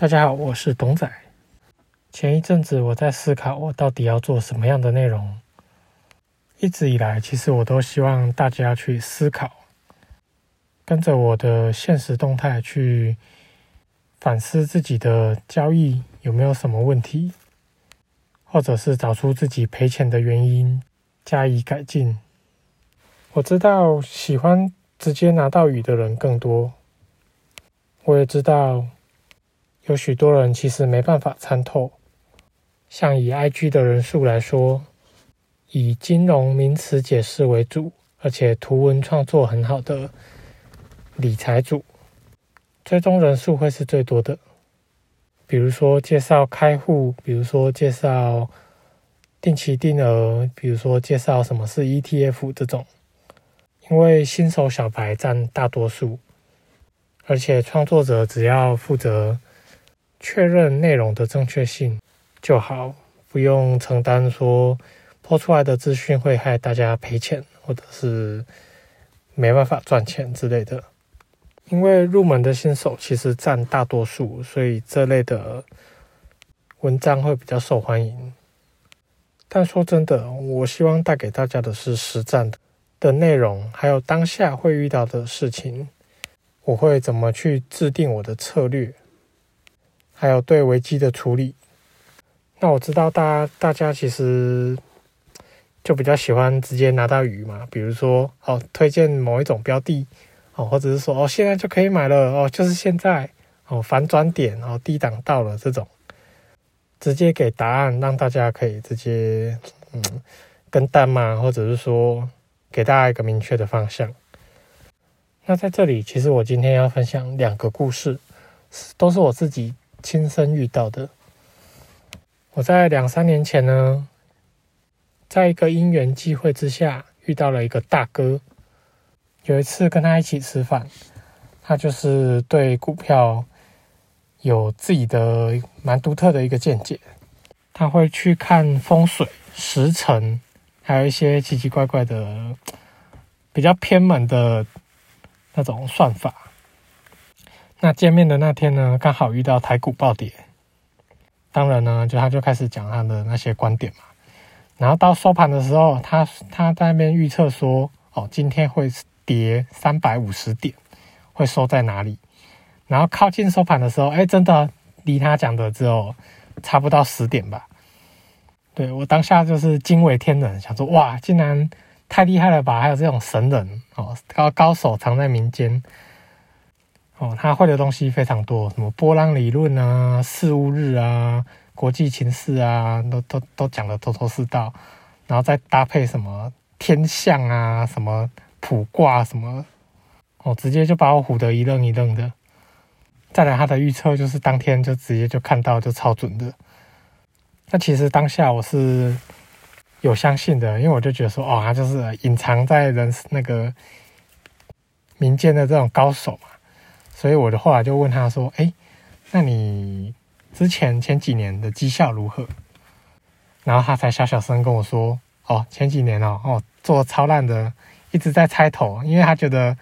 大家好，我是董仔。前一阵子我在思考，我到底要做什么样的内容。一直以来，其实我都希望大家去思考，跟着我的现实动态去反思自己的交易有没有什么问题，或者是找出自己赔钱的原因，加以改进。我知道喜欢直接拿到雨的人更多，我也知道有许多人其实没办法参透。像以 IG 的人数来说，以金融名词解释为主，而且图文创作很好的理财组，追踪人数会是最多的。比如说介绍开户，比如说介绍定期定额，比如说介绍什么是 ETF 这种。因为新手小白占大多数，而且创作者只要负责确认内容的正确性就好，不用承担说播出来的资讯会害大家赔钱，或者是没办法赚钱之类的。因为入门的新手其实占大多数，所以这类的文章会比较受欢迎。但说真的，我希望带给大家的是实战的。的内容，还有当下会遇到的事情，我会怎么去制定我的策略，还有对危机的处理。那我知道大家大家其实就比较喜欢直接拿到鱼嘛，比如说哦推荐某一种标的哦，或者是说哦现在就可以买了哦，就是现在哦反转点哦低档到了这种，直接给答案，让大家可以直接嗯跟单嘛，或者是说。给大家一个明确的方向。那在这里，其实我今天要分享两个故事，都是我自己亲身遇到的。我在两三年前呢，在一个因缘际会之下，遇到了一个大哥。有一次跟他一起吃饭，他就是对股票有自己的蛮独特的一个见解。他会去看风水时辰。还有一些奇奇怪怪的、比较偏门的那种算法。那见面的那天呢，刚好遇到台股暴跌，当然呢，就他就开始讲他的那些观点嘛。然后到收盘的时候，他他在那边预测说：“哦，今天会跌三百五十点，会收在哪里？”然后靠近收盘的时候，哎，真的离他讲的只有差不到十点吧。对我当下就是惊为天人，想说哇，竟然太厉害了吧！还有这种神人哦，高高手藏在民间哦，他会的东西非常多，什么波浪理论啊、事物日啊、国际情势啊，都都都讲的头头是道，然后再搭配什么天象啊、什么卜卦什么，哦，直接就把我唬得一愣一愣的。再来他的预测，就是当天就直接就看到，就超准的。那其实当下我是有相信的，因为我就觉得说，哦，他就是隐藏在人那个民间的这种高手嘛，所以我的后来就问他说，哎，那你之前前几年的绩效如何？然后他才小小声跟我说，哦，前几年哦，哦，做超烂的，一直在猜头，因为他觉得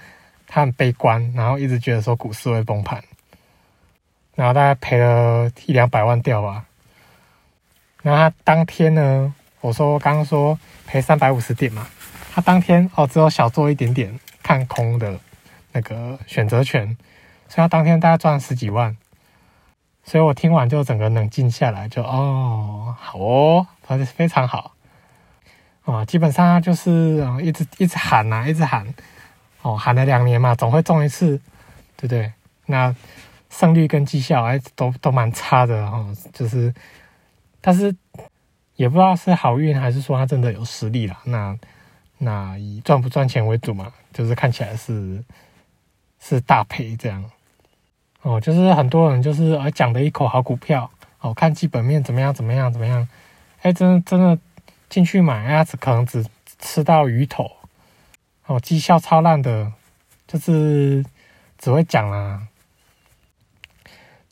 他很悲观，然后一直觉得说股市会崩盘，然后大概赔了一两百万掉吧。然后他当天呢，我说刚刚说赔三百五十点嘛，他当天哦只有小做一点点看空的那个选择权，所以他当天大概赚十几万，所以我听完就整个冷静下来，就哦好哦，他是非常好啊，基本上就是一直一直喊呐，一直喊哦，喊了两年嘛，总会中一次，对不对？那胜率跟绩效哎都都蛮差的哦，就是。但是也不知道是好运还是说他真的有实力啦。那那以赚不赚钱为主嘛，就是看起来是是大赔这样。哦，就是很多人就是呃讲的一口好股票，哦看基本面怎么样怎么样怎么样，哎真的真的进去买，哎只可能只吃到鱼头，哦绩效超烂的，就是只会讲啦。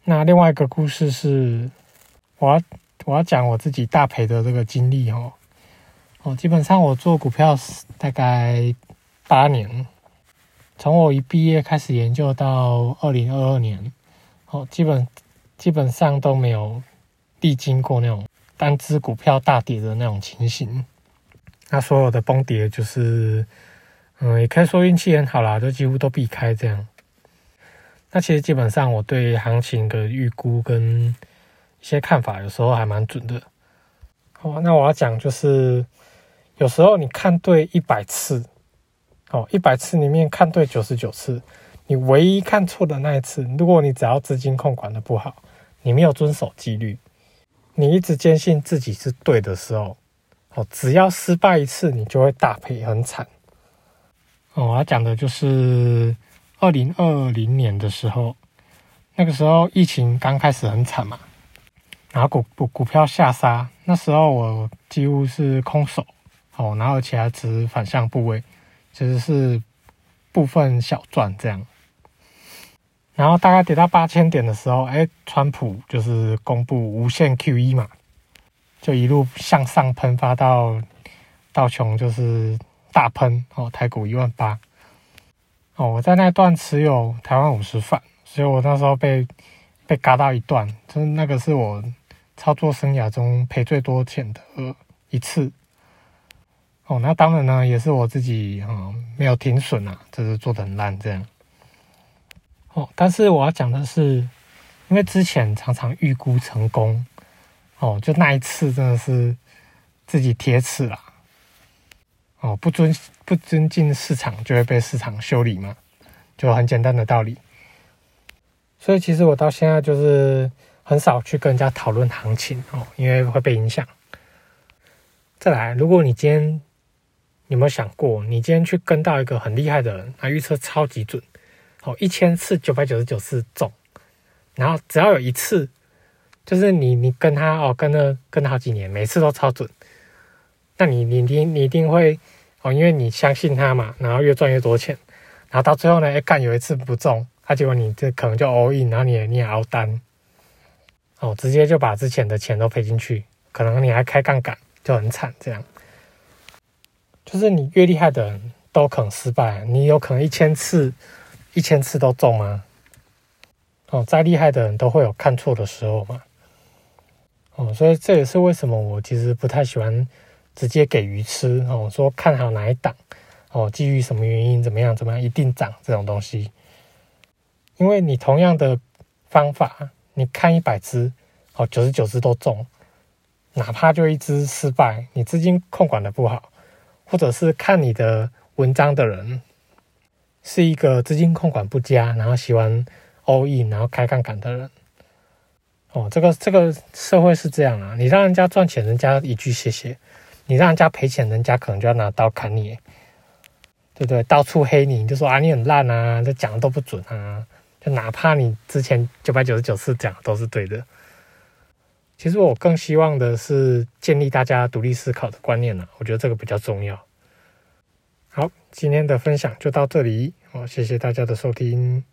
那另外一个故事是我要。我要讲我自己大赔的这个经历哦，哦，基本上我做股票大概八年，从我一毕业开始研究到二零二二年，哦，基本基本上都没有历经过那种单只股票大跌的那种情形。那所有的崩跌就是，嗯，也可以说运气很好啦，就几乎都避开这样。那其实基本上我对行情的预估跟一些看法，有时候还蛮准的。好，那我要讲就是，有时候你看对一百次，哦，一百次里面看对九十九次，你唯一看错的那一次，如果你只要资金控管的不好，你没有遵守纪律，你一直坚信自己是对的时候。哦，只要失败一次，你就会大赔，很惨。哦，我要讲的就是二零二零年的时候，那个时候疫情刚开始很惨嘛，然后股股股票下杀，那时候我几乎是空手，哦，然后其他持反向部位，其实是部分小赚这样。然后大概跌到八千点的时候，哎，川普就是公布无限 QE 嘛。就一路向上喷发到到穷，就是大喷哦，台股一万八哦，我在那段持有台湾五十反，所以我那时候被被嘎到一段，就是那个是我操作生涯中赔最多钱的一次哦。那当然呢，也是我自己啊没有停损啊，就是做的很烂这样哦。但是我要讲的是，因为之前常常预估成功。哦，就那一次真的是自己铁齿了。哦，不尊不尊敬市场，就会被市场修理嘛，就很简单的道理。所以其实我到现在就是很少去跟人家讨论行情哦，因为会被影响。再来，如果你今天有没有想过，你今天去跟到一个很厉害的人，他预测超级准，哦，一千次九百九十九次中，然后只要有一次。就是你，你跟他哦，跟了跟了好几年，每次都超准。那你，你，你，你一定会哦，因为你相信他嘛，然后越赚越多钱，然后到最后呢，哎，干有一次不中，他结果你这可能就 all in，然后你也你也熬单，哦，直接就把之前的钱都赔进去，可能你还开杠杆，就很惨。这样，就是你越厉害的人都可能失败，你有可能一千次一千次都中吗？哦，再厉害的人都会有看错的时候嘛。哦，所以这也是为什么我其实不太喜欢直接给鱼吃哦，说看好哪一档哦，基于什么原因怎么样怎么样一定涨这种东西，因为你同样的方法，你看一百只哦，九十九只都中，哪怕就一只失败，你资金控管的不好，或者是看你的文章的人是一个资金控管不佳，然后喜欢 all in 然后开杠杆的人。哦，这个这个社会是这样啊，你让人家赚钱，人家一句谢谢；你让人家赔钱，人家可能就要拿刀砍你，对不对？到处黑你，就说啊你很烂啊，这讲的都不准啊，就哪怕你之前九百九十九次讲都是对的。其实我更希望的是建立大家独立思考的观念呢，我觉得这个比较重要。好，今天的分享就到这里，好，谢谢大家的收听。